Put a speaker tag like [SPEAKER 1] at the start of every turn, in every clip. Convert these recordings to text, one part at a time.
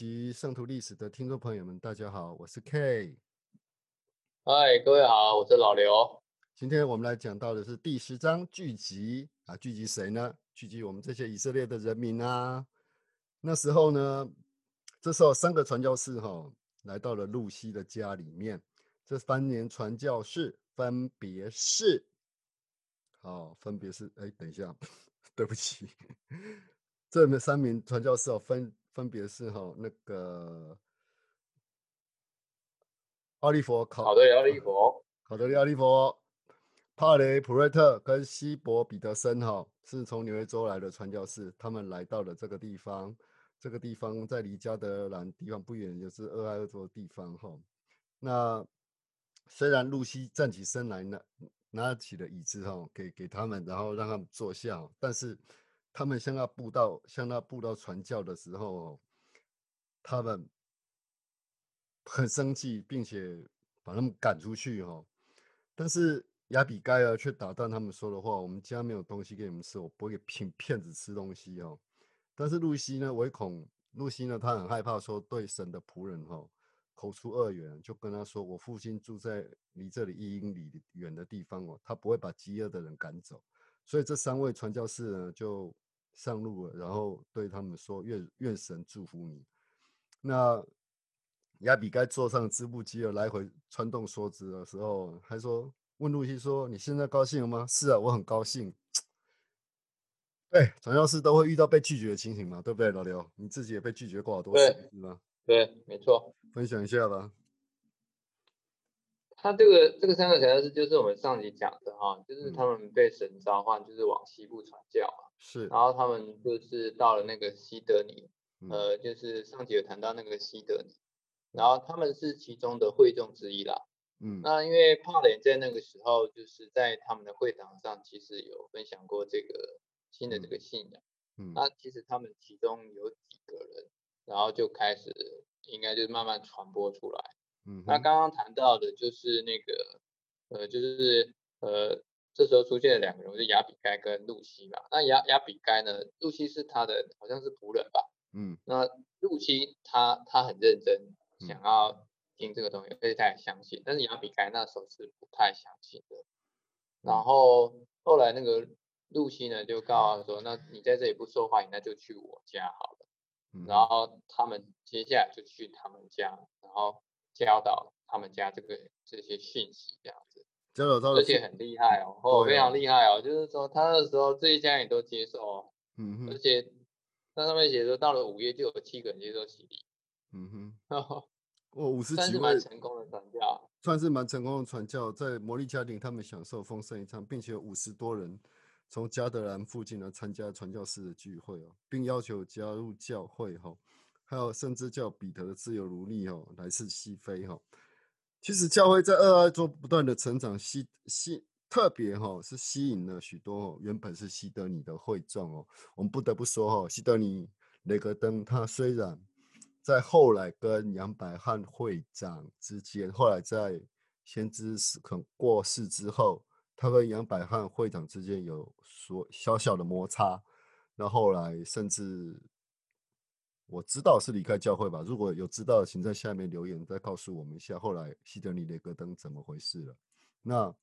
[SPEAKER 1] 各位听后期圣徒历史的听众朋友们，大家好，我是 K。
[SPEAKER 2] 嗨，各位好，我是老刘。
[SPEAKER 1] 今天我们来讲到的是第十章聚集啊，聚集谁呢？聚集我们这些以色列的人民啊。那时候呢，这时候三个传教士哈来到了露西的家里面。这三年传教士分别是，好，分别是，哎，等一下，对不起，这三名传教士哦，分分别是哈那个奥利佛考，
[SPEAKER 2] 好的，奥利佛，
[SPEAKER 1] 考德利奥利佛，帕雷普瑞特跟西伯彼得森哈，是从纽约州来的传教士，他们来到了这个地方，这个地方在离加德兰地方不远，就是俄亥俄州的地方哈，那。虽然露西站起身来拿拿起了椅子哈，给给他们，然后让他们坐下，但是他们向那布道向那布道传教的时候，他们很生气，并且把他们赶出去哈。但是亚比该尔却打断他们说的话：“我们家没有东西给你们吃，我不会给骗骗子吃东西哦。”但是露西呢，唯恐露西呢，她很害怕说对神的仆人哈。口出恶言，就跟他说：“我父亲住在离这里一英里远的地方哦，他不会把饥饿的人赶走。”所以这三位传教士呢，就上路了，然后对他们说：“愿愿神祝福你。”那亚比该坐上织布机了，来回穿动梭子的时候，还说：“问露西说，你现在高兴了吗？”“是啊，我很高兴。”对，传教士都会遇到被拒绝的情形嘛，对不对，老刘？你自己也被拒绝过好多次，是吗？
[SPEAKER 2] 对，没错。
[SPEAKER 1] 分享一下吧。
[SPEAKER 2] 他这个这个三个传教士就是我们上集讲的哈，就是他们被神召唤，就是往西部传教嘛。
[SPEAKER 1] 是。
[SPEAKER 2] 然后他们就是到了那个西德尼，呃，就是上集有谈到那个西德尼，然后他们是其中的会众之一啦。嗯。那因为帕雷在那个时候就是在他们的会堂上，其实有分享过这个新的这个信仰。嗯。那其实他们其中有几个人。然后就开始，应该就是慢慢传播出来。嗯，那刚刚谈到的就是那个，呃，就是呃，这时候出现了两个人，是亚比该跟露西嘛。那亚亚比该呢，露西是他的好像是仆人吧。嗯，那露西他他很认真，想要听这个东西，而且他也相信。但是亚比该那时候是不太相信的。然后后来那个露西呢，就告诉他说：“那你在这里不说话，那就去我家好了。”然后他们接下来就去他们家，然后教导他们家这个这些讯息这样子，
[SPEAKER 1] 教导
[SPEAKER 2] 而且很厉害哦，哦非常厉害哦，就是说他那时候这一家也都接受哦，嗯哼，而。且那上面写说到了五月就有七个人接受洗礼，嗯
[SPEAKER 1] 哼，我五十
[SPEAKER 2] 几位成功的传教，
[SPEAKER 1] 算是蛮成功的传教，在魔力家庭他们享受丰盛一餐，并且有五十多人。从加德兰附近来参加传教士的聚会哦，并要求加入教会哈，还有甚至叫彼得的自由奴隶哦来自西非哈。其实教会在二二中不断的成长，吸吸特别哈是吸引了许多原本是西德尼的会众哦。我们不得不说哈，西德尼雷格登他虽然在后来跟杨百翰会长之间，后来在先知死肯过世之后。他跟杨百翰会长之间有所小小的摩擦，那后来甚至我知道是离开教会吧。如果有知道，请在下面留言，再告诉我们一下后来希德尼雷格登怎么回事了。那。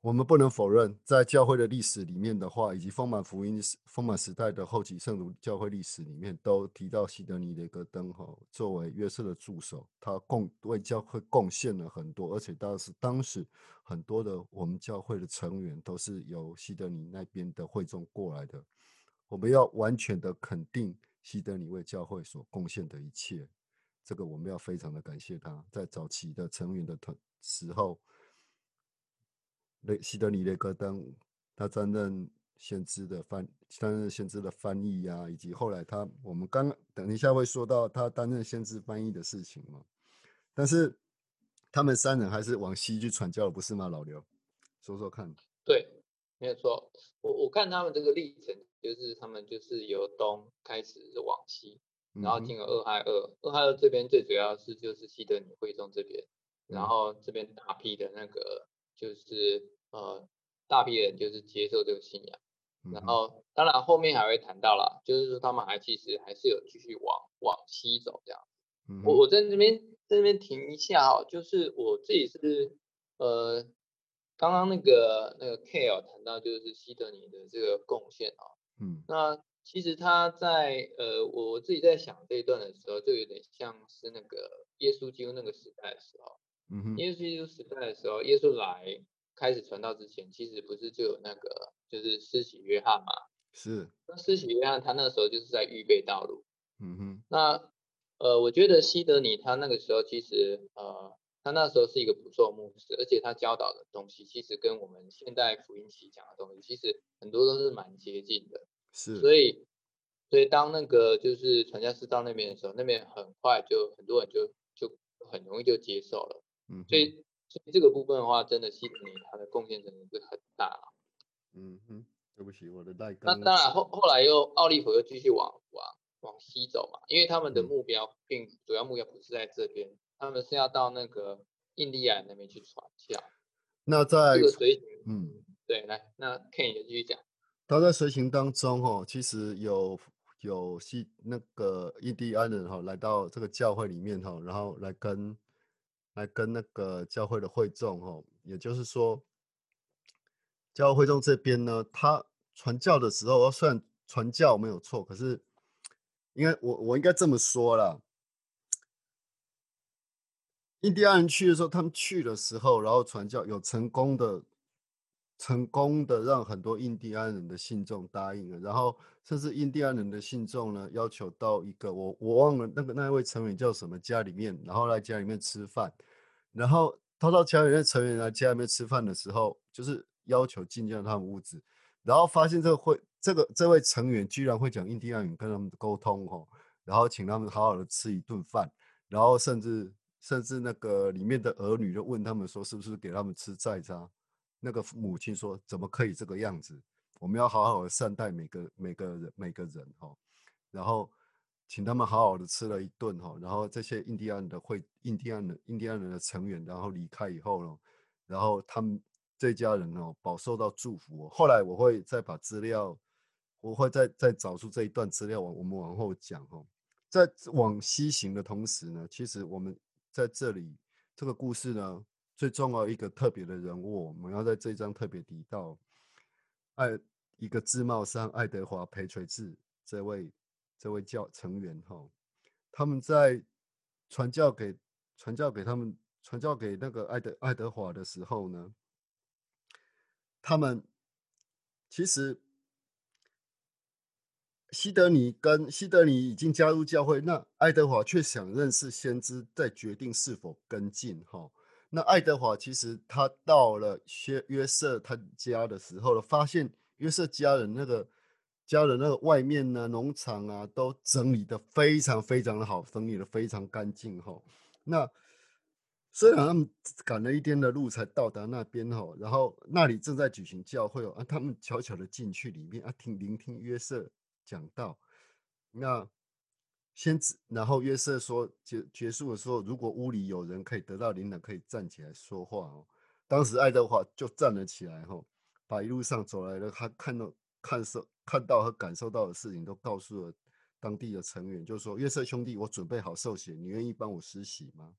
[SPEAKER 1] 我们不能否认，在教会的历史里面的话，以及丰满福音、丰满时代的后期圣徒教会历史里面，都提到西德尼雷格登哈作为约瑟的助手，他贡为教会贡献了很多，而且当时当时很多的我们教会的成员都是由西德尼那边的会众过来的。我们要完全的肯定西德尼为教会所贡献的一切，这个我们要非常的感谢他，在早期的成员的团时候。雷西德尼雷戈登，他担任先知的翻，担任先知的翻译呀，以及后来他，我们刚等一下会说到他担任先知翻译的事情嘛。但是他们三人还是往西去传教，不是吗？老刘，说说看。
[SPEAKER 2] 对，没有错。我我看他们这个历程，就是他们就是由东开始往西，然后进了二亥二，二亥二这边最主要是就是西德尼会众这边，然后这边大批的那个。就是呃，大批人就是接受这个信仰，然后当然后面还会谈到了，就是说他们还其实还是有继续往往西走这样。我我在这边在那边停一下哈，就是我自己是呃刚刚那个那个 K 哦谈到就是西德尼的这个贡献啊，嗯，那其实他在呃我自己在想这一段的时候，就有点像是那个耶稣基督那个时代的时候，嗯哼，耶稣基督时代的时候，耶稣来开始传道之前，其实不是就有那个就是施洗约翰嘛，
[SPEAKER 1] 是，
[SPEAKER 2] 那施洗约翰他那时候就是在预备道路，嗯哼，那。呃，我觉得西德尼他那个时候其实，呃，他那时候是一个不错牧师，而且他教导的东西其实跟我们现代福音期讲的东西，其实很多都是蛮接近的。
[SPEAKER 1] 是。
[SPEAKER 2] 所以，所以当那个就是传教士到那边的时候，那边很快就很多人就就很容易就接受了。嗯。所以，所以这个部分的话，真的西德尼他的贡献真的是很大。
[SPEAKER 1] 嗯哼，对不起，我的代
[SPEAKER 2] 那当然后后来又奥利弗又继续往往。往西走嘛，因为他们的目标并主要目标不是在这边，他们是要到那个印第安那边去传教。
[SPEAKER 1] 那在
[SPEAKER 2] 这个随行，嗯，对，来，那 Ken 也继续讲。
[SPEAKER 1] 他在随行当中，哈，其实有有西那个印第安人哈来到这个教会里面哈，然后来跟来跟那个教会的会众哈，也就是说，教会会众这边呢，他传教的时候，虽然传教没有错，可是。应该我我应该这么说了，印第安人去的时候，他们去的时候，然后传教有成功的，成功的让很多印第安人的信众答应了，然后甚至印第安人的信众呢，要求到一个我我忘了那个那一位成员叫什么家里面，然后来家里面吃饭，然后他到家里面成员来家里面吃饭的时候，就是要求进进他们屋子，然后发现这个会。这个这位成员居然会讲印第安语跟他们沟通哦，然后请他们好好的吃一顿饭，然后甚至甚至那个里面的儿女就问他们说是不是给他们吃菜渣，那个母亲说怎么可以这个样子，我们要好好的善待每个每个人每个人哈，然后请他们好好的吃了一顿哈，然后这些印第安的会印第安人印第安人的成员然后离开以后呢，然后他们这家人哦饱受到祝福，后来我会再把资料。我会再再找出这一段资料，我我们往后讲哈。在往西行的同时呢，其实我们在这里这个故事呢，最重要一个特别的人物，我们要在这一章特别提到，爱一个自贸商爱德华裴垂志这位这位教成员哈，他们在传教给传教给他们传教给那个爱德爱德华的时候呢，他们其实。西德尼跟西德尼已经加入教会，那爱德华却想认识先知，再决定是否跟进。哈，那爱德华其实他到了约约瑟他家的时候了，发现约瑟家人那个家人那个外面呢，农场啊都整理的非常非常的好，整理的非常干净。哈，那虽然他们赶了一天的路才到达那边，哈，然后那里正在举行教会哦，啊，他们悄悄的进去里面啊，听聆听约瑟。讲到那先，然后约瑟说结结束的时候，如果屋里有人可以得到灵感，可以站起来说话哦。当时爱德华就站了起来，哈，把一路上走来的他看到、看受、看到和感受到的事情都告诉了当地的成员，就说约瑟兄弟，我准备好受洗，你愿意帮我施洗吗？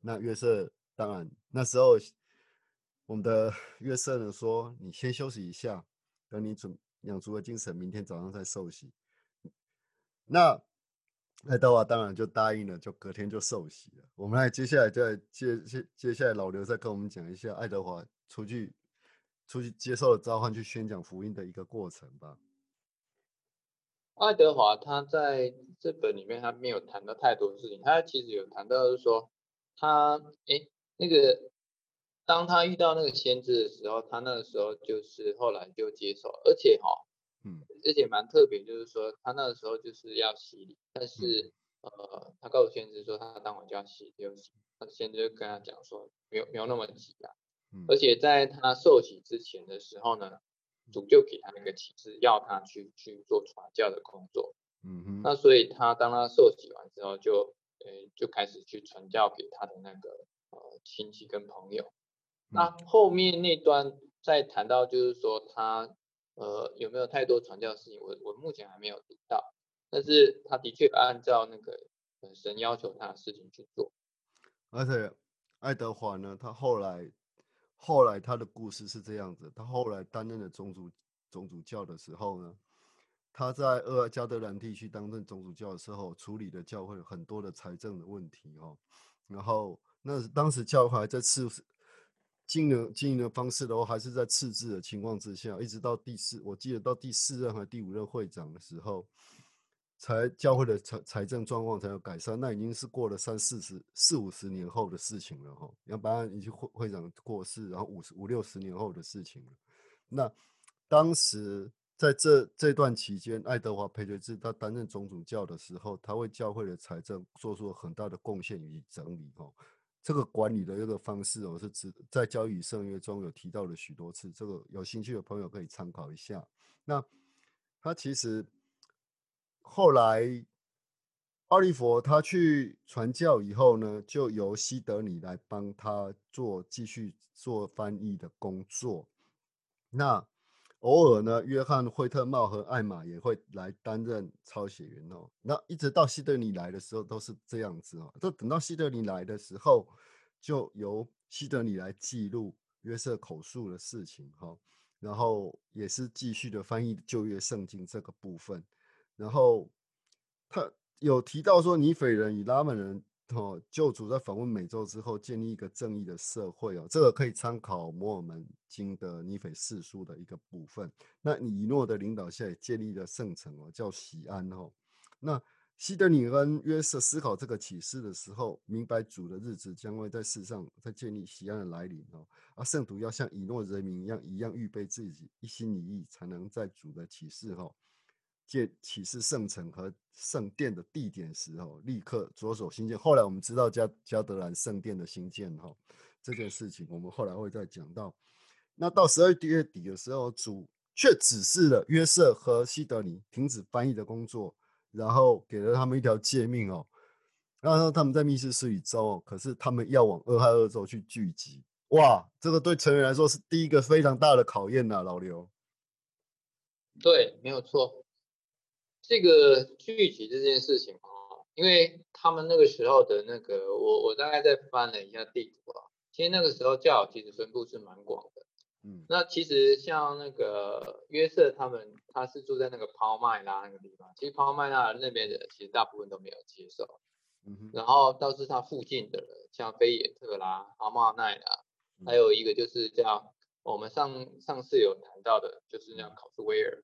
[SPEAKER 1] 那约瑟当然那时候我们的 约瑟呢说，你先休息一下，等你准。养足了精神，明天早上再受洗。那爱德华当然就答应了，就隔天就受洗了。我们来接下来再接接接下来老刘再跟我们讲一下爱德华出去出去接受了召唤去宣讲福音的一个过程吧。
[SPEAKER 2] 爱德华他在这本里面他没有谈到太多事情，他其实有谈到是说他哎那个。当他遇到那个先知的时候，他那个时候就是后来就接受，而且哈，嗯，而且蛮特别，就是说他那个时候就是要洗礼，但是呃，他告诉先知说他当晚就要洗，就洗，他先知就跟他讲说没有没有那么急啊，嗯，而且在他受洗之前的时候呢，主就给他那个启示，要他去去做传教的工作，嗯哼，那所以他当他受洗完之后，就呃就开始去传教给他的那个呃亲戚跟朋友。那后面那段再谈到，就是说他呃，有没有太多传教事情？我我目前还没有读到，但是他的确按照那个神要求他的事情去做。
[SPEAKER 1] 而且爱德华呢，他后来后来他的故事是这样子，他后来担任了宗主宗主教的时候呢。他在厄加德兰地区担任总主教的时候，处理的教会很多的财政的问题哦。然后那当时教会还在赤经营经营的方式的话，还是在赤字的情况之下，一直到第四，我记得到第四任和第五任会长的时候，才教会的财财政状况才有改善。那已经是过了三四十四五十年后的事情了哈。要不然已经会会长过世，然后五十五六十年后的事情了。那当时。在这这段期间，爱德华培觉志他担任总主教的时候，他为教会的财政做出了很大的贡献与整理。哈，这个管理的一个方式哦，是指在教育圣约中有提到了许多次。这个有兴趣的朋友可以参考一下。那他其实后来奥利佛他去传教以后呢，就由西德尼来帮他做继续做翻译的工作。那偶尔呢，约翰惠特茂和艾玛也会来担任抄写员哦。那一直到希德尼来的时候都是这样子哦。都等到希德尼来的时候，就由希德尼来记录约瑟口述的事情哈。然后也是继续的翻译旧约圣经这个部分。然后他有提到说，尼斐人与拉曼人。哦，救主在访问美洲之后，建立一个正义的社会哦，这个可以参考摩尔门经的尼斐四书的一个部分。那以诺的领导下，也建立了圣城哦，叫喜安哦。那西德尼恩约瑟思考这个启示的时候，明白主的日子将会在世上在建立喜安的来临哦。而圣徒要像以诺人民一样，一样预备自己，一心一意，才能在主的启示哦。借启示圣城和圣殿的地点时候，立刻着手兴建。后来我们知道加加德兰圣殿的兴建哈，这件事情我们后来会再讲到。那到十二月底的时候，主却指示了约瑟和西德尼停止翻译的工作，然后给了他们一条诫命哦。然后他们在密室室里州，可是他们要往俄亥俄州去聚集。哇，这个对成员来说是第一个非常大的考验呐，老刘。
[SPEAKER 2] 对，没有错。这个聚集这件事情啊，因为他们那个时候的那个，我我大概在翻了一下地图啊，其实那个时候教其实分布是蛮广的，嗯，那其实像那个约瑟他们，他是住在那个抛麦拉那个地方，其实抛麦拉那边的其实大部分都没有接受，嗯哼，然后倒是他附近的人，像菲野特啦、阿马奈啦，还有一个就是叫我们上上次有谈到的，就是那考斯威尔。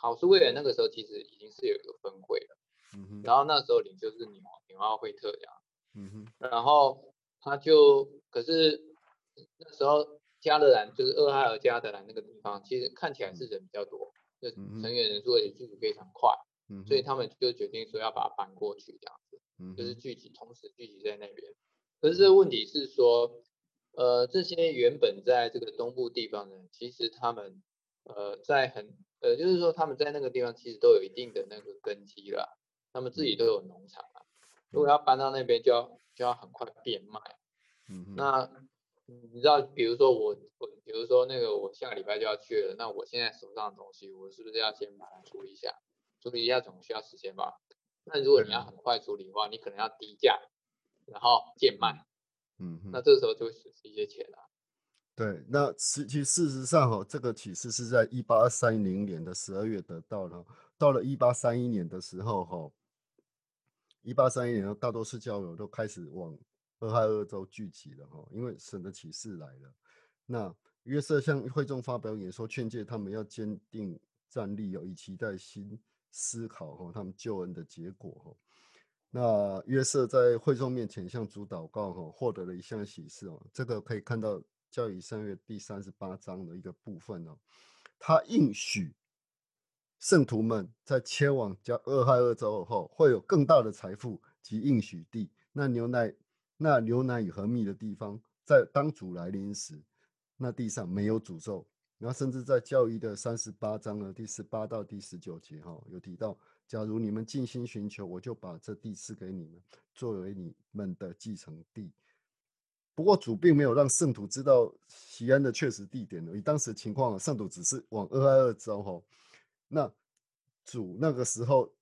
[SPEAKER 2] 考斯威尔那个时候其实已经是有一个分会了，嗯哼，然后那时候领袖是纽纽奥惠特这样，嗯哼，然后他就可是那时候加德兰就是厄亥尔加德兰那个地方，其实看起来是人比较多，就成员人数也聚集非常快，嗯，所以他们就决定说要把它搬过去这样子，嗯，就是聚集同时聚集在那边，可是这个问题是说，呃，这些原本在这个东部地方的人，其实他们呃在很呃，就是说他们在那个地方其实都有一定的那个根基了，他们自己都有农场啊。如果要搬到那边，就要就要很快变卖。嗯，那你知道，比如说我我，比如说那个我下个礼拜就要去了，那我现在手上的东西，我是不是要先把它处理一下？处理一下总需要时间吧？那如果你要很快处理的话，你可能要低价，然后贱卖。嗯，那这个时候就会损失一些钱了。
[SPEAKER 1] 对，那实其事实上哈，这个启示是在一八三零年的十二月得到的。到了一八三一年的时候哈，一八三一年大多数教友都开始往俄亥俄州聚集了哈，因为神的启示来了。那约瑟向会众发表演说，劝诫他们要坚定站立哦，以期待新思考哈他们救恩的结果哈。那约瑟在会众面前向主祷告哈，获得了一项启示哦，这个可以看到。教育三月第三十八章的一个部分哦，他应许圣徒们在迁往加俄亥俄州后，会有更大的财富及应许地。那牛奶、那牛奶与和蜜的地方，在当主来临时，那地上没有诅咒。然后，甚至在教育的三十八章的第十八到第十九节，哈，有提到：假如你们尽心寻求，我就把这地赐给你们，作为你们的继承地。不过主并没有让圣徒知道西安的确实地点以当时情况，圣徒只是往俄亥俄州哈，那主那个时候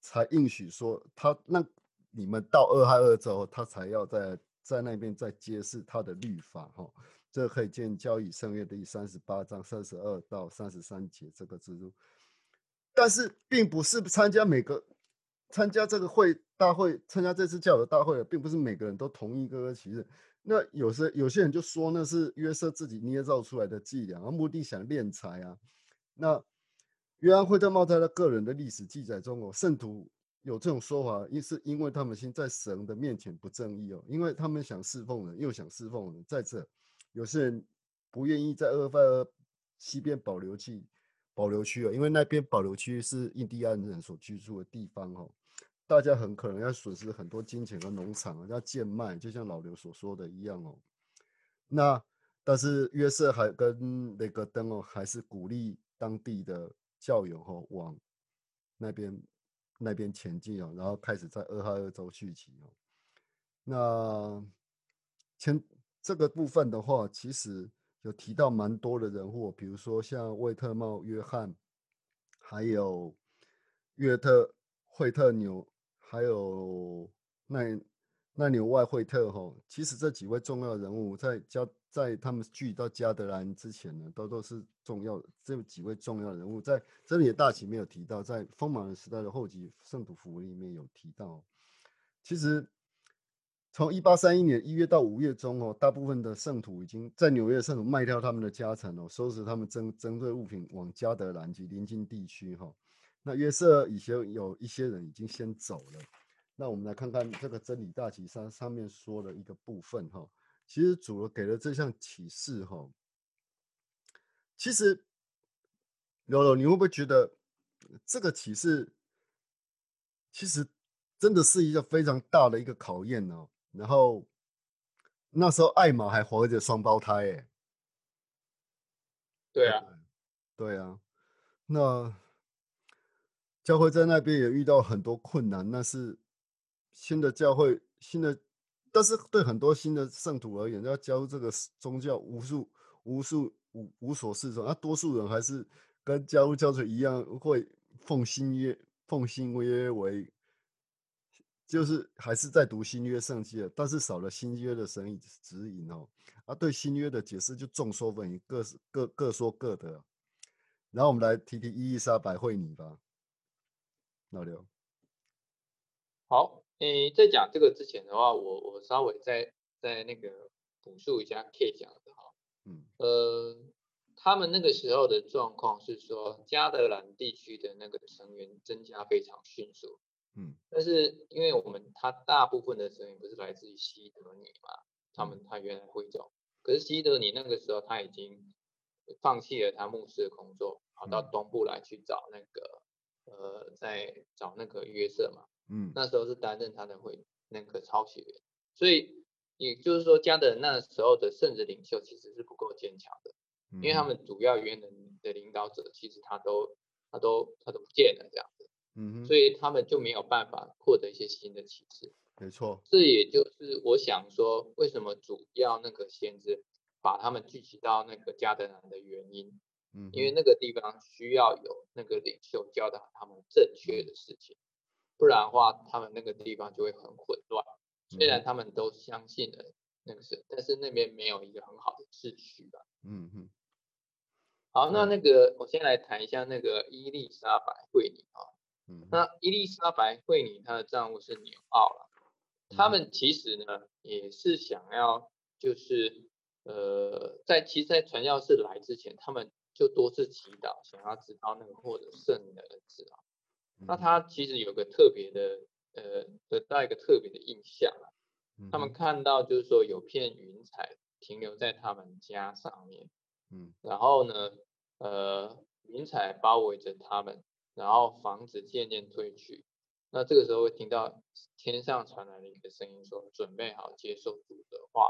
[SPEAKER 1] 才应许说，他那你们到俄亥俄州，他才要在在那边再揭示他的律法哈。这可以见交易圣约第三十八章三十二到三十三节这个制度。但是并不是参加每个参加这个会大会，参加这次教友大会的，并不是每个人都同意哥哥骑士。那有些有些人就说那是约瑟自己捏造出来的伎俩，目的想敛财啊。那约翰惠特茂在他个人的历史记载中哦，圣徒有这种说法，一是因为他们心在神的面前不正义哦，因为他们想侍奉人，又想侍奉人，在这有些人不愿意在厄弗尔西边保留区。保留区哦，因为那边保留区是印第安人所居住的地方哦，大家很可能要损失很多金钱和农场啊，要贱卖，就像老刘所说的一样哦。那但是约瑟还跟雷格登哦，还是鼓励当地的教友哦往那边那边前进哦，然后开始在俄亥俄州聚集哦。那前这个部分的话，其实。有提到蛮多的人物，比如说像魏特茂约翰，还有约特惠特纽，还有奈奈纽外惠特哈。其实这几位重要人物在加在他们聚到加德兰之前呢，都都是重要的。这几位重要人物在这里的大旗没有提到，在丰满时代的后期圣徒福里面有提到。其实。从一八三一年一月到五月中哦，大部分的圣徒已经在纽约圣徒卖掉他们的家产哦，收拾他们珍珍贵物品往加德兰及邻近地区哈。那约瑟以前有一些人已经先走了。那我们来看看这个真理大旗上上面说的一个部分哈。其实主给了这项启示哈。其实，柔柔，你会不会觉得这个启示其实真的是一个非常大的一个考验呢？然后那时候艾玛还怀着双胞胎，哎，
[SPEAKER 2] 对啊，
[SPEAKER 1] 对啊，那教会在那边也遇到很多困难，那是新的教会，新的，但是对很多新的圣徒而言，要加入这个宗教，无数无数无无所适从，那多数人还是跟加入教主一样，会奉新约，奉新约为。就是还是在读新约圣经的，但是少了新约的神意指引哦。啊，对新约的解释就众说纷纭，各各各说各的。然后我们来提提伊丽莎白会你吧，老刘。
[SPEAKER 2] 好，诶，在讲这个之前的话，我我稍微再再那个补述一下 K 讲的哈。嗯。呃，他们那个时候的状况是说，加德兰地区的那个成员增加非常迅速。嗯，但是因为我们他大部分的成员不是来自于西德尼嘛，他们他原来会走，可是西德尼那个时候他已经放弃了他牧师的工作，跑到东部来去找那个呃，在找那个约瑟嘛，嗯，那时候是担任他的会那个抄写员，所以也就是说加德那时候的圣职领袖其实是不够坚强的，因为他们主要原人的领导者其实他都他都他都不见了这样子。嗯，所以他们就没有办法获得一些新的启示。
[SPEAKER 1] 没错，
[SPEAKER 2] 这也就是我想说，为什么主要那个先知把他们聚集到那个加德兰的原因。嗯，因为那个地方需要有那个领袖教导他们正确的事情，不然的话，他们那个地方就会很混乱。虽然他们都相信了那个是，但是那边没有一个很好的秩序吧。嗯嗯。好，那那个我先来谈一下那个伊丽莎白惠妮啊。嗯那伊丽莎白惠妮她的丈夫是纽奥了，他们其实呢也是想要，就是呃在其实，在传教士来之前，他们就多次祈祷，想要知道那个获得圣灵的儿子啊。那他其实有个特别的呃得到一个特别的印象啊，他们看到就是说有片云彩停留在他们家上面，嗯，然后呢呃云彩包围着他们。然后房子渐渐退去，那这个时候会听到天上传来了一个声音说：“准备好接受主的话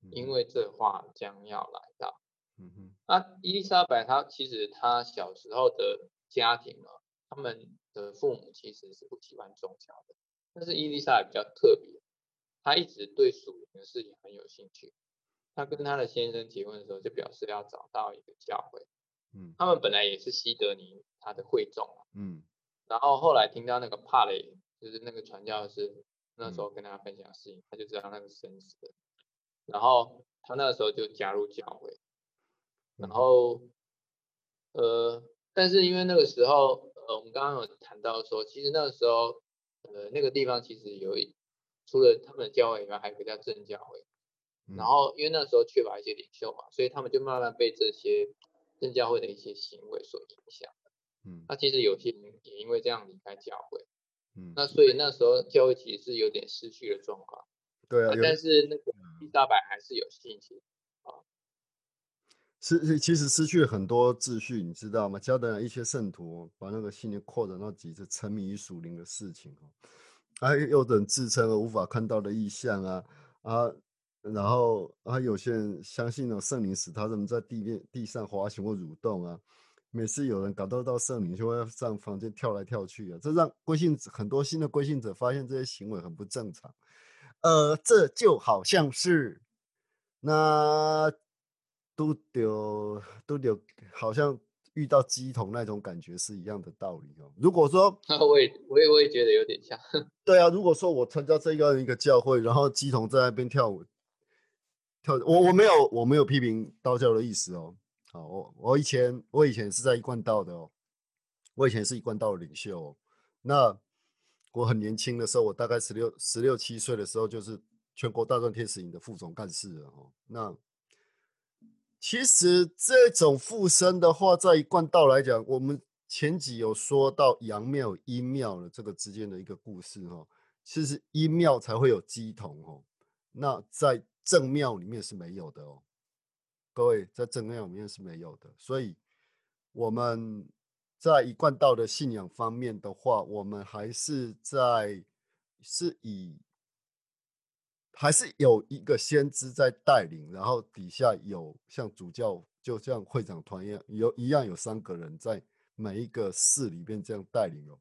[SPEAKER 2] 语，因为这话将要来到。”嗯哼。那伊丽莎白她其实她小时候的家庭啊，他们的父母其实是不喜欢宗教的，但是伊丽莎白比较特别，她一直对属灵的事情很有兴趣。她跟她的先生结婚的时候，就表示要找到一个教会。嗯，他们本来也是西德尼他的会众嗯，然后后来听到那个帕雷，就是那个传教士，那时候跟他分享事情，他就知道那个生死的。然后他那个时候就加入教会。然后，呃，但是因为那个时候，呃，我们刚刚有谈到说，其实那个时候，呃，那个地方其实有一，除了他们的教会以外，还有一个叫正教会。然后因为那时候缺乏一些领袖嘛，所以他们就慢慢被这些正教会的一些行为所影响。嗯，那其实有些人也因为这样离开教会。嗯，那所以那时候教会其实是有点失去了状况。
[SPEAKER 1] 对啊，
[SPEAKER 2] 但是那个伊莎白还是有信心。
[SPEAKER 1] 失其实失去了很多秩序，你知道吗？教的一些圣徒把那个信念扩展到极致，沉迷于属灵的事情哦。还有人自称无法看到的意象啊啊，然后啊，有些人相信了圣灵使他怎么在地面地上滑行或蠕动啊。每次有人感受到圣灵，就会上房间跳来跳去啊，这让归信很多新的归信者发现这些行为很不正常。呃，这就好像是那。都丢都丢，好像遇到鸡同那种感觉是一样的道理哦。如果说，
[SPEAKER 2] 我也我也我也觉得有点像。
[SPEAKER 1] 对啊，如果说我参加这样一个教会，然后鸡同在那边跳舞，跳我我没有我没有批评道教的意思哦。好，我我以前我以前是在一贯道的哦，我以前是一贯道的领袖。哦那我很年轻的时候，我大概十六十六七岁的时候，就是全国大专天使营的副总干事了哦。那其实这种附身的话，在一贯道来讲，我们前几有说到阳庙阴庙的这个之间的一个故事哈。其实阴庙才会有鸡同哦，那在正庙里面是没有的哦。各位在正庙里面是没有的，所以我们在一贯道的信仰方面的话，我们还是在是以。还是有一个先知在带领，然后底下有像主教，就像会长团一样，有一样有三个人在每一个市里边这样带领哦。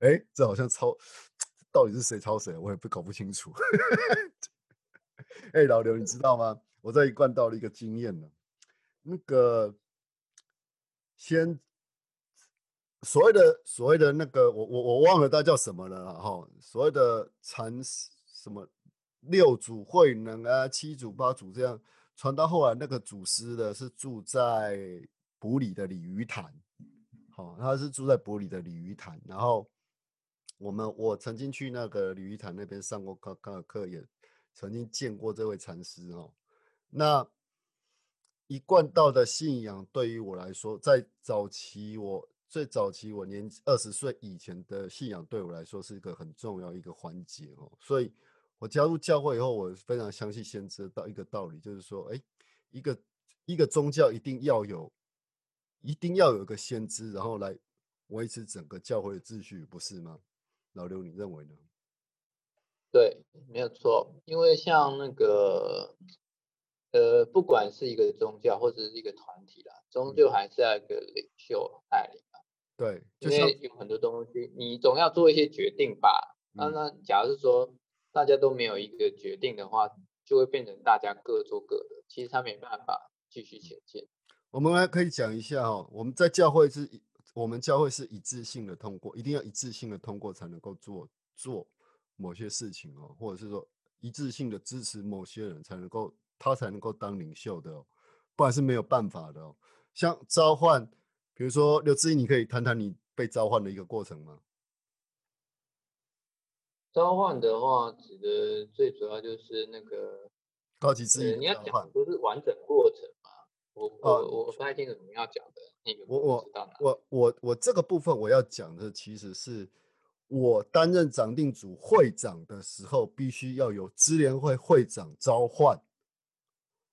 [SPEAKER 1] 哎，这好像抄，到底是谁抄谁，我也不搞不清楚。哎，老刘，你知道吗？我在一贯到了一个经验呢，那个先所谓的所谓的那个，我我我忘了他叫什么了哈，所谓的禅什么。六祖慧能啊，七祖八祖这样传到后来，那个祖师呢是住在埔里的鲤鱼潭，好，他是住在埔里的鲤鱼潭。然后我们我曾经去那个鲤鱼潭那边上过课课课，也曾经见过这位禅师哦。那一贯道的信仰对于我来说，在早期我最早期我年二十岁以前的信仰对我来说是一个很重要一个环节哦，所以。我加入教会以后，我非常相信先知道一个道理，就是说，哎，一个一个宗教一定要有，一定要有一个先知，然后来维持整个教会的秩序，不是吗？老刘，你认为呢？
[SPEAKER 2] 对，没有错，因为像那个，呃，不管是一个宗教或者是一个团体啦，终究还是要一个领袖带领啊。
[SPEAKER 1] 对，
[SPEAKER 2] 因为有很多东西，你总要做一些决定吧。那那，假如说。大家都没有一个决定的话，就会变成大家各做各的。其实他没办法继续前进。
[SPEAKER 1] 我们来可以讲一下哈，我们在教会是，我们教会是一致性的通过，一定要一致性的通过才能够做做某些事情哦，或者是说一致性的支持某些人才能够他才能够当领袖的哦，不然是没有办法的哦。像召唤，比如说刘志毅，你可以谈谈你被召唤的一个过程吗？
[SPEAKER 2] 召唤的话，指的最主要就是那个
[SPEAKER 1] 高级资源。
[SPEAKER 2] 你要讲不是完整过程嘛？我我我不太清楚你要讲的那个。
[SPEAKER 1] 我我我我我这个部分我要讲的，其实是我担任长定组会长的时候，必须要有支联会会长召唤，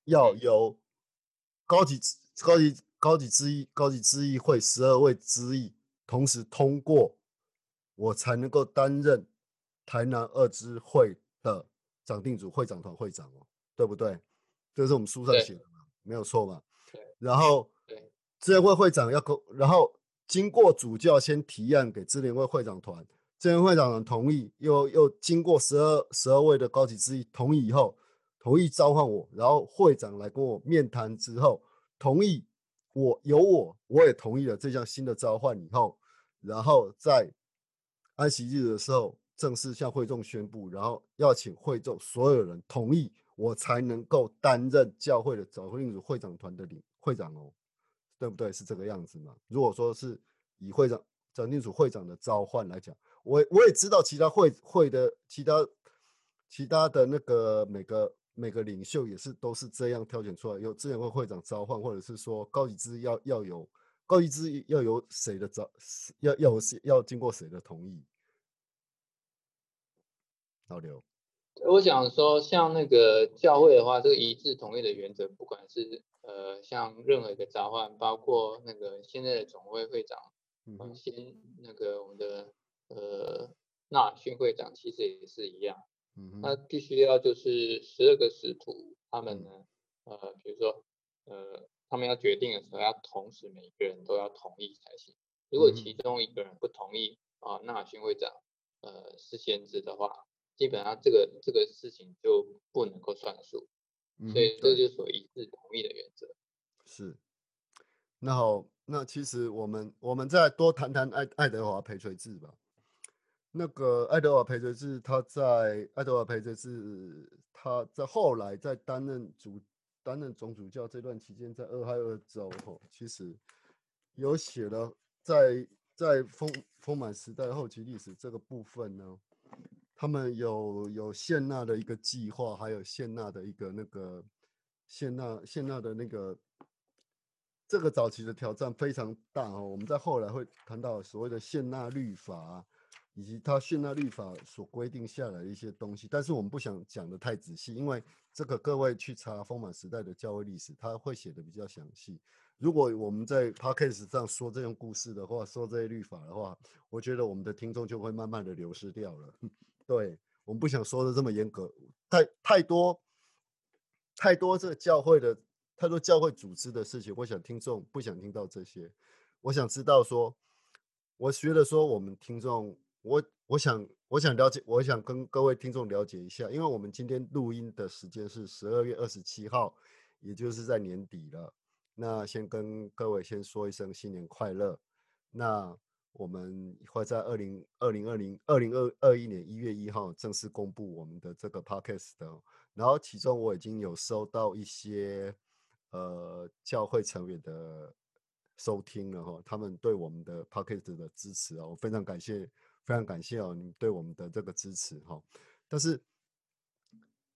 [SPEAKER 1] 要有高级高级高级资议高级资议会十二位资议同时通过，我才能够担任。台南二支会的长定组会长团会长哦，对不对？这是我们书上写的嘛，没有错嘛。然后，支联会会长要跟，然后经过主教先提案给支联会会长团，支联会长的同意，又又经过十二十二位的高级之一同意以后，同意召唤我，然后会长来跟我面谈之后，同意我有我我也同意了这项新的召唤以后，然后在安息日的时候正式向会众宣布，然后要请会众所有人同意，我才能够担任教会的总领主会长团的领会长哦，对不对？是这个样子吗？如果说是以会长总领主会长的召唤来讲，我我也知道其他会会的其他其他的那个每个每个领袖也是都是这样挑选出来，有资源会会长召唤，或者是说高级资要要有高级资要有谁的召要要要经过谁的同意。老刘，
[SPEAKER 2] 我想说，像那个教会的话，这个一致同意的原则，不管是呃，像任何一个召唤，包括那个现在的总会会长，嗯，先那个我们的呃纳逊会长，其实也是一样，嗯，那必须要就是十二个使徒，他们呢，呃，比如说呃，他们要决定的时候，要同时每个人都要同意才行。如果其中一个人不同意啊，纳尔逊会长呃是先知的话。基本上这个这个事情就不能够算数，所以这就属于一致同意的原则。
[SPEAKER 1] 是，那好，那其实我们我们再多谈谈爱爱德华培垂治吧。那个爱德华培垂治，他在爱德华培垂治，他在后来在担任主担任总主教这段期间，在俄亥俄州吼，其实有写了在在丰丰满时代后期历史这个部分呢。他们有有谢纳的一个计划，还有谢纳的一个那个谢纳谢纳的那个这个早期的挑战非常大哦。我们在后来会谈到所谓的谢纳律法，以及他谢纳律法所规定下来的一些东西。但是我们不想讲的太仔细，因为这个各位去查丰满时代的教会历史，他会写的比较详细。如果我们在 podcast 上说这种故事的话，说这些律法的话，我觉得我们的听众就会慢慢的流失掉了。对我们不想说的这么严格，太太多太多这个教会的太多教会组织的事情，我想听众不想听到这些。我想知道说，我觉得说我们听众，我我想我想了解，我想跟各位听众了解一下，因为我们今天录音的时间是十二月二十七号，也就是在年底了。那先跟各位先说一声新年快乐。那。我们会在二零二零二零二零二二一年一月一号正式公布我们的这个 podcast 的，然后其中我已经有收到一些呃教会成员的收听了哈，他们对我们的 podcast 的支持啊，我非常感谢，非常感谢哦，你对我们的这个支持哈。但是，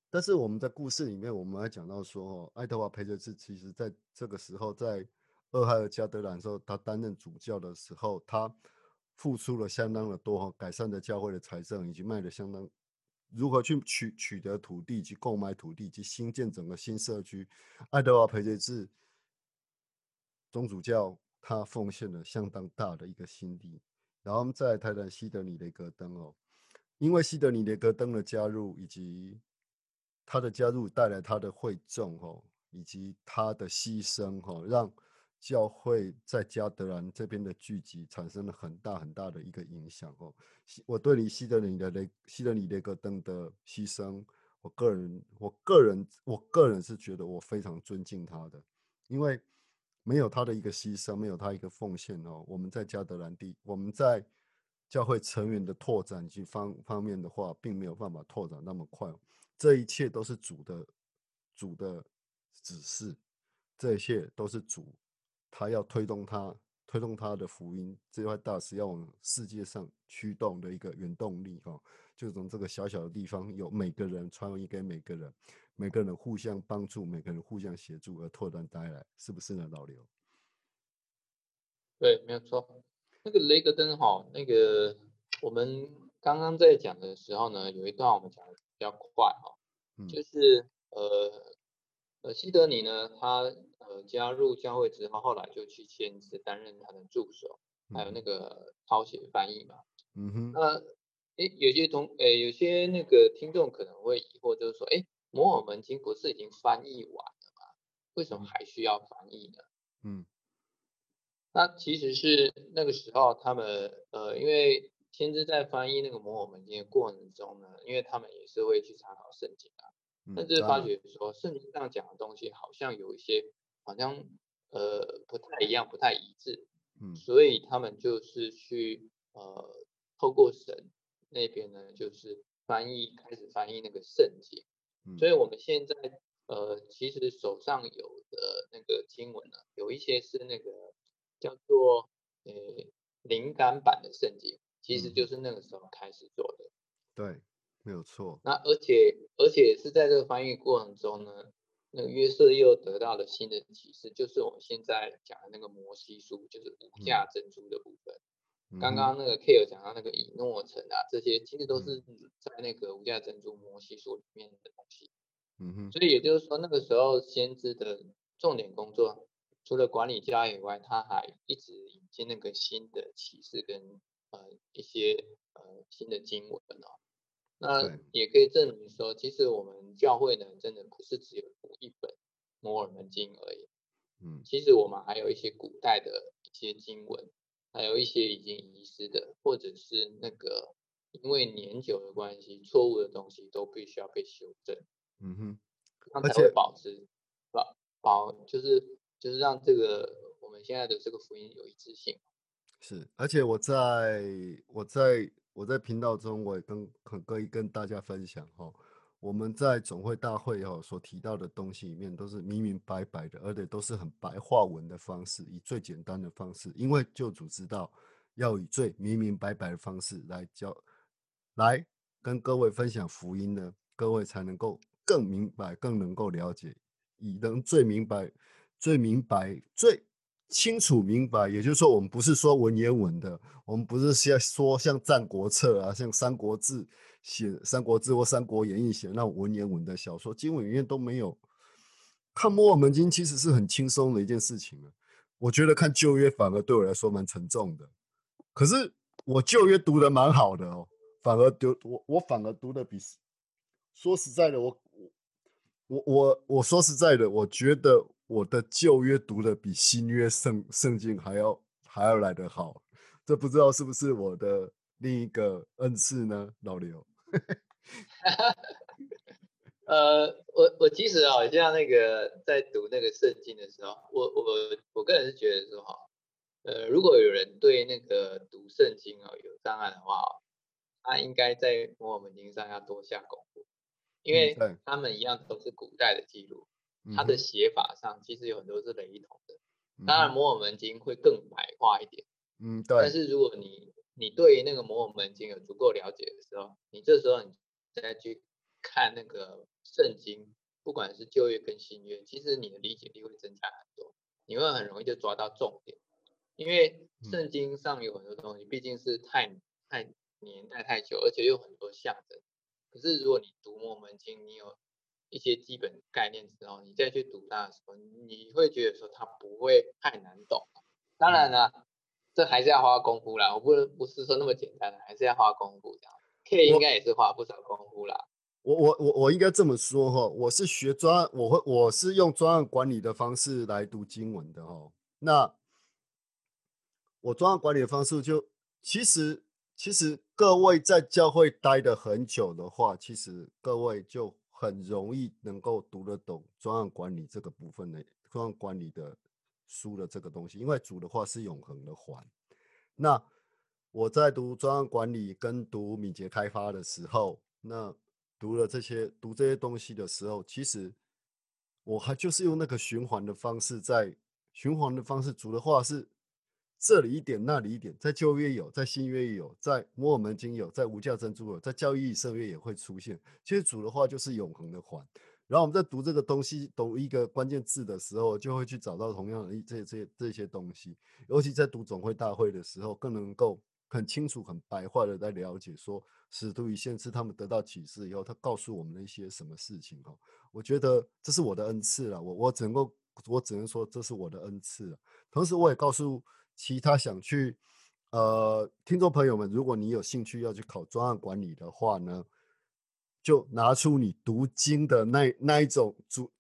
[SPEAKER 1] 但是我们在故事里面，我们还讲到说，爱德华培哲是其实在这个时候在。俄亥俄加德兰时候，他担任主教的时候，他付出了相当的多哈，改善的教会的财政，以及卖了相当如何去取取得土地及购买土地及新建整个新社区。爱德华培杰治宗主教他奉献了相当大的一个心力。然后我们再谈谈西德尼雷格登哦，因为西德尼雷格登的加入以及他的加入带来他的会众哦，以及他的牺牲哈，让教会在加德兰这边的聚集产生了很大很大的一个影响哦。我对你西德尼的雷西德尼雷格登的牺牲，我个人我个人我个人是觉得我非常尊敬他的，因为没有他的一个牺牲，没有他一个奉献哦，我们在加德兰地，我们在教会成员的拓展及方方面的话，并没有办法拓展那么快。这一切都是主的主的指示，这一切都是主。他要推动他，推动他的福音这块大石要往世界上驱动的一个原动力哈，就从这个小小的地方，有每个人传一给每个人，每个人互相帮助，每个人互相协助而拓展带来，是不是呢，老刘？
[SPEAKER 2] 对，没有错。那个雷格登哈，那个我们刚刚在讲的时候呢，有一段我们讲的比较快哈，就是呃呃西德尼呢，他。呃，加入教会之后，后来就去签字，担任他的助手，还有那个抄写翻译嘛。嗯哼。那，诶，有些同，诶，有些那个听众可能会疑惑，就是说，诶，摩尔门经不是已经翻译完了吗？为什么还需要翻译呢？嗯。那其实是那个时候，他们，呃，因为先知在翻译那个摩尔门经的过程中呢，因为他们也是会去参考圣经啊，但是发觉说圣经上讲的东西好像有一些好像呃不太一样，不太一致，嗯，所以他们就是去呃透过神那边呢，就是翻译开始翻译那个圣经，所以我们现在呃其实手上有的那个经文呢，有一些是那个叫做呃灵感版的圣经。其实就是那个时候开始做的，
[SPEAKER 1] 对，没有错。
[SPEAKER 2] 那而且而且是在这个翻译过程中呢，那个约瑟又得到了新的启示，就是我们现在讲的那个摩西书，就是五架珍珠的部分。刚刚那个 K 有讲到那个以诺城啊，这些其实都是在那个五架珍珠摩西书里面的东西。嗯哼。所以也就是说，那个时候先知的重点工作，除了管理家以外，他还一直引进那个新的启示跟。呃，一些呃新的经文哦，那也可以证明说，其实我们教会呢，真的不是只有读一本摩尔门经而已。嗯，其实我们还有一些古代的一些经文，还有一些已经遗失的，或者是那个因为年久的关系，错误的东西都必须要被修正。嗯哼，它才会保持保保，就是就是让这个我们现在的这个福音有一致性。
[SPEAKER 1] 是，而且我在我在我在频道中，我也跟很可以跟大家分享哈，我们在总会大会哈所提到的东西里面，都是明明白白的，而且都是很白话文的方式，以最简单的方式，因为救主知道要以最明明白白的方式来教，来跟各位分享福音呢，各位才能够更明白，更能够了解，以能最明白、最明白、最。清楚明白，也就是说，我们不是说文言文的，我们不是像说像《战国策》啊，像《三国志》写《三国志》或《三国演义》写那文言文的小说，经文里面都没有。看《摩尔门经》其实是很轻松的一件事情啊。我觉得看旧约反而对我来说蛮沉重的，可是我旧约读的蛮好的哦，反而读我我反而读的比说实在的，我我我我我说实在的，我觉得。我的旧约读的比新约圣圣经还要还要来得好，这不知道是不是我的另一个恩赐呢？老刘，
[SPEAKER 2] 呃，我我其实啊，像那个在读那个圣经的时候，我我我个人是觉得说哈，呃，如果有人对那个读圣经哦有障碍的话，他应该在摩尔门经上要多下功夫，因为他们一样都是古代的记录。它的写法上其实有很多是雷同的，当然摩尔门经会更白话一点，嗯，对。但是如果你你对那个摩尔门经有足够了解的时候，你这时候你再去看那个圣经，不管是旧约跟新约，其实你的理解力会增加很多，你会很容易就抓到重点，因为圣经上有很多东西毕竟是太太年代太久，而且有很多象征。可是如果你读摩尔门经，你有一些基本概念之后，你再去读它的时候，你会觉得说它不会太难懂。当然了，这还是要花功夫啦。我不不是说那么简单的，还是要花功夫这样。K 应该也是花不少功夫啦。
[SPEAKER 1] 我我我我应该这么说哈，我是学专，我会我是用专案管理的方式来读经文的哈。那我专案管理的方式就其实其实各位在教会待的很久的话，其实各位就。很容易能够读得懂专案管理这个部分的专案管理的书的这个东西，因为主的话是永恒的环。那我在读专案管理跟读敏捷开发的时候，那读了这些读这些东西的时候，其实我还就是用那个循环的方式，在循环的方式，主的话是。这里一点，那里一点，在旧约有，在新约有，在摩尔门经有，在无价珍珠有，在教义圣约也会出现。其实主的话就是永恒的环。然后我们在读这个东西，读一个关键字的时候，就会去找到同样的这这这些东西。尤其在读总会大会的时候，更能够很清楚、很白话的在了解说，使徒与先知他们得到启示以后，他告诉我们的一些什么事情。哈，我觉得这是我的恩赐了。我我只能够，我只能说这是我的恩赐。同时，我也告诉。其他想去，呃，听众朋友们，如果你有兴趣要去考专案管理的话呢，就拿出你读经的那那一种主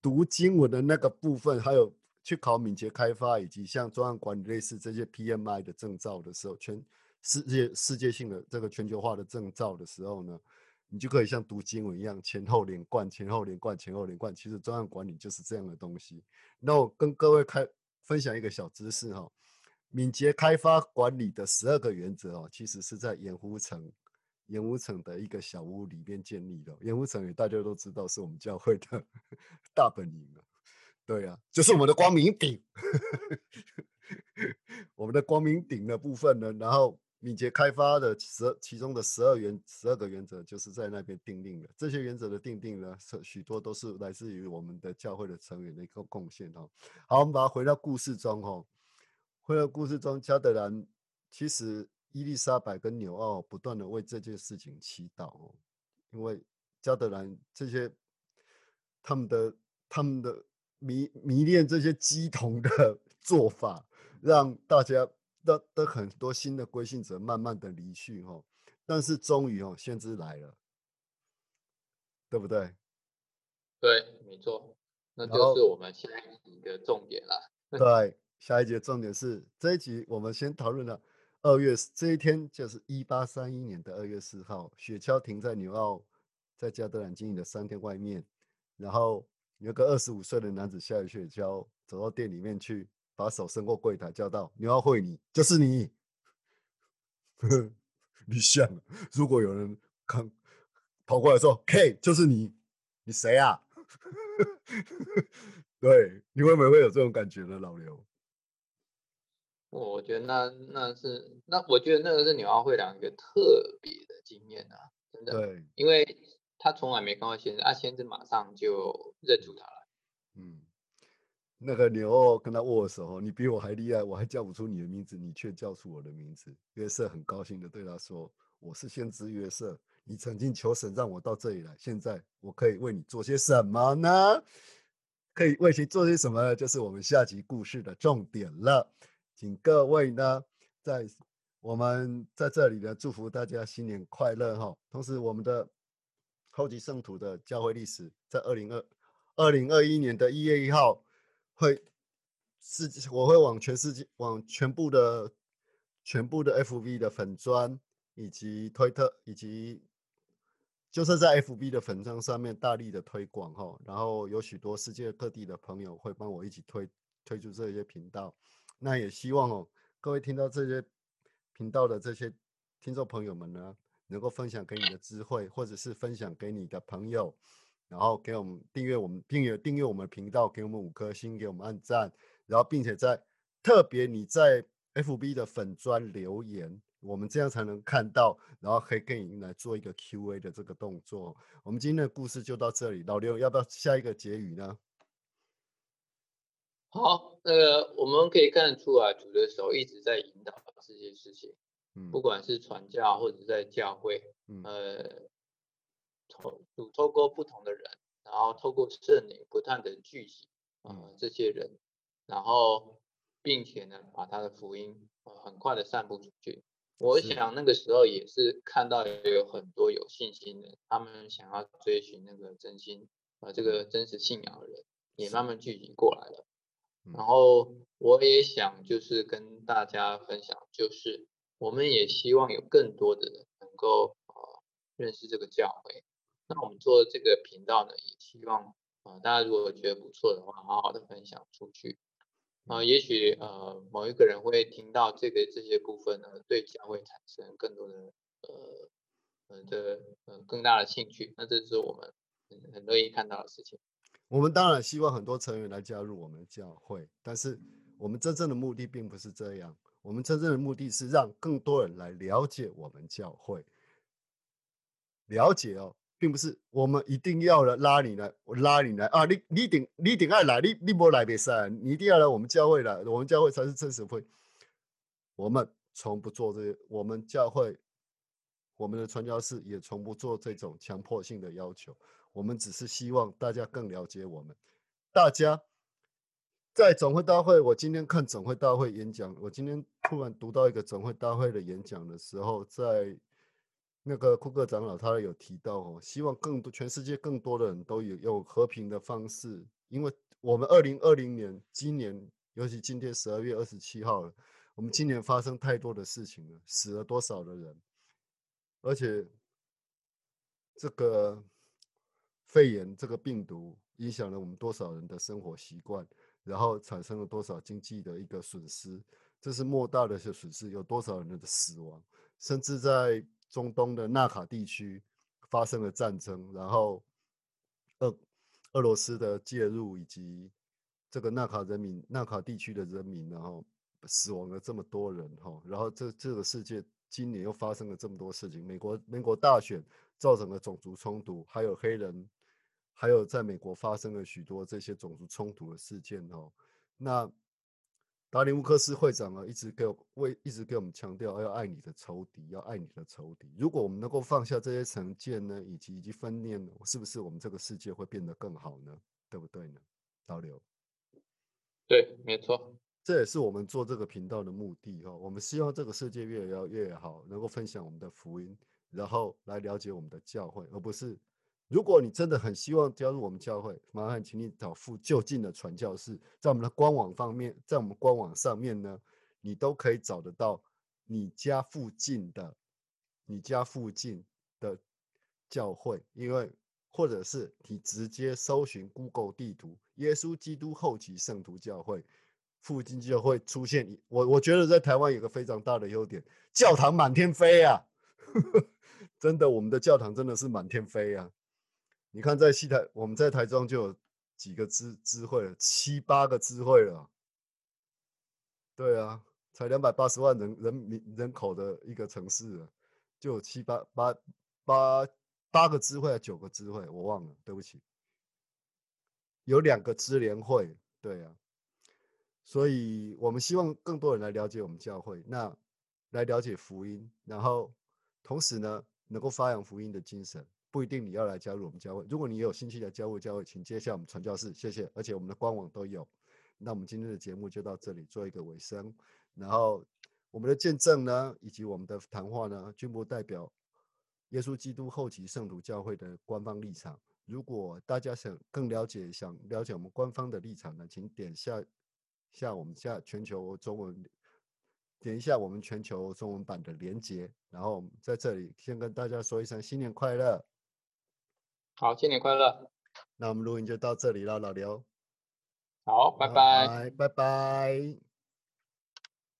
[SPEAKER 1] 读经文的那个部分，还有去考敏捷开发以及像专案管理类似这些 PMI 的证照的时候，全世界世界性的这个全球化的证照的时候呢，你就可以像读经文一样前后连贯，前后连贯，前后连贯。其实专案管理就是这样的东西。那我跟各位开分享一个小知识哈，敏捷开发管理的十二个原则哦，其实是在盐湖城盐湖城的一个小屋里面建立的。盐湖城也大家都知道是我们教会的 大本营啊，对呀，就是我们的光明顶，我们的光明顶的部分呢，然后。敏捷开发的十其中的十二原十二个原则，就是在那边定定的。这些原则的定定呢，是许多都是来自于我们的教会的成员的一个贡献哦。好，我们把它回到故事中哦。回到故事中，加德兰其实伊丽莎白跟纽奥不断的为这件事情祈祷哦，因为加德兰这些他们的他们的迷迷恋这些鸡同的 做法，让大家。的的很多新的归信者慢慢的离去哈，但是终于哦，先知来了，对不对？
[SPEAKER 2] 对，没错，那就是我们下一集的重点了。
[SPEAKER 1] 对，下一节重点是这一集我们先讨论了二月这一天，就是一八三一年的二月四号，雪橇停在纽奥在加德兰经营的商店外面，然后有个二十五岁的男子下了雪橇，走到店里面去。把手伸过柜台，叫道：“牛要会你，就是你。你像，如果有人看跑过来说：‘K，就是你，你谁啊？’ 对，你会不会有这种感觉呢，老刘？
[SPEAKER 2] 我觉得那那是那，我觉得那个是牛奥会两个特别的经验啊，真的。
[SPEAKER 1] 对，
[SPEAKER 2] 因为他从来没看过先生，啊，先生马上就认出他了。嗯。
[SPEAKER 1] 那个牛跟他握手，你比我还厉害，我还叫不出你的名字，你却叫出我的名字。约瑟很高兴的对他说：“我是先知约瑟，你曾经求神让我到这里来，现在我可以为你做些什么呢？可以为其做些什么呢？就是我们下集故事的重点了。请各位呢，在我们在这里呢，祝福大家新年快乐哈！同时，我们的后级圣徒的教会历史，在二零二二零二一年的一月一号。会世界，我会往全世界，往全部的全部的 FV 的粉砖，以及推特，以及就是在 FB 的粉砖上面大力的推广哈。然后有许多世界各地的朋友会帮我一起推推出这些频道。那也希望哦，各位听到这些频道的这些听众朋友们呢，能够分享给你的智慧，或者是分享给你的朋友。然后给我们订阅我们订阅订阅我们的频道，给我们五颗星，给我们按赞，然后并且在特别你在 FB 的粉砖留言，我们这样才能看到，然后可以跟你来做一个 Q&A 的这个动作。我们今天的故事就到这里，老刘要不要下一个结语呢？
[SPEAKER 2] 好，那个我们可以看得出来，主的手一直在引导这些事情，嗯，不管是传教或者在教会，呃。透主透过不同的人，然后透过圣灵不断的聚集啊这些人，然后并且呢把他的福音很快的散布出去。我想那个时候也是看到有很多有信心的，他们想要追寻那个真心啊这个真实信仰的人也慢慢聚集过来了。然后我也想就是跟大家分享，就是我们也希望有更多的人能够啊认识这个教会。那我们做这个频道呢，也希望啊，大家如果觉得不错的话，好好的分享出去啊，也许呃某一个人会听到这个这些部分呢，对教会产生更多的呃呃的呃更大的兴趣，那这是我们很很乐意看到的事情。
[SPEAKER 1] 我们当然希望很多成员来加入我们的教会，但是我们真正的目的并不是这样，我们真正的目的是让更多人来了解我们教会，了解哦。并不是我们一定要来拉你来，我拉你来啊！你你顶你顶爱来，你你不来别赛，你一定要来我们教会来，我们教会才是真实会。我们从不做这些，我们教会，我们的传教士也从不做这种强迫性的要求。我们只是希望大家更了解我们。大家在总会大会，我今天看总会大会演讲，我今天突然读到一个总会大会的演讲的时候，在。那个库克长老他有提到哦，希望更多全世界更多的人都有用和平的方式，因为我们二零二零年今年，尤其今天十二月二十七号了，我们今年发生太多的事情了，死了多少的人，而且这个肺炎这个病毒影响了我们多少人的生活习惯，然后产生了多少经济的一个损失，这是莫大的一些损失，有多少人的死亡，甚至在中东的纳卡地区发生了战争，然后俄俄罗斯的介入以及这个纳卡人民、纳卡地区的人民，然后。死亡了这么多人哈，然后这这个世界今年又发生了这么多事情，美国美国大选造成了种族冲突，还有黑人，还有在美国发生了许多这些种族冲突的事件哦。那达林乌克斯会长啊，一直给为一直给我们强调要爱你的仇敌，要爱你的仇敌。如果我们能够放下这些成见呢，以及以及分念，是不是我们这个世界会变得更好呢？对不对呢？导流，
[SPEAKER 2] 对，没错。
[SPEAKER 1] 这也是我们做这个频道的目的哈，我们希望这个世界越来越好，能够分享我们的福音，然后来了解我们的教会，而不是如果你真的很希望加入我们教会，麻烦请你找附就近的传教士，在我们的官网方面，在我们官网上面呢，你都可以找得到你家附近的你家附近的教会，因为或者是你直接搜寻 Google 地图，耶稣基督后期圣徒教会。附近就会出现我，我觉得在台湾有个非常大的优点，教堂满天飞啊！真的，我们的教堂真的是满天飞啊！你看，在西台，我们在台中就有几个支支会了，七八个支会了。对啊，才两百八十万人人民人口的一个城市，就有七八八八八个支会，九个支会，我忘了，对不起。有两个支联会，对啊。所以，我们希望更多人来了解我们教会，那来了解福音，然后同时呢，能够发扬福音的精神。不一定你要来加入我们教会，如果你有兴趣来加入教会，请接下我们传教士，谢谢。而且我们的官网都有。那我们今天的节目就到这里，做一个尾声。然后我们的见证呢，以及我们的谈话呢，均不代表耶稣基督后期圣徒教会的官方立场。如果大家想更了解，想了解我们官方的立场呢，请点下。下我们下全球中文，点一下我们全球中文版的连接，然后在这里先跟大家说一声新年快乐。
[SPEAKER 2] 好，新年快乐。
[SPEAKER 1] 那我们录音就到这里了，老刘。
[SPEAKER 2] 好，拜拜。
[SPEAKER 1] 拜拜。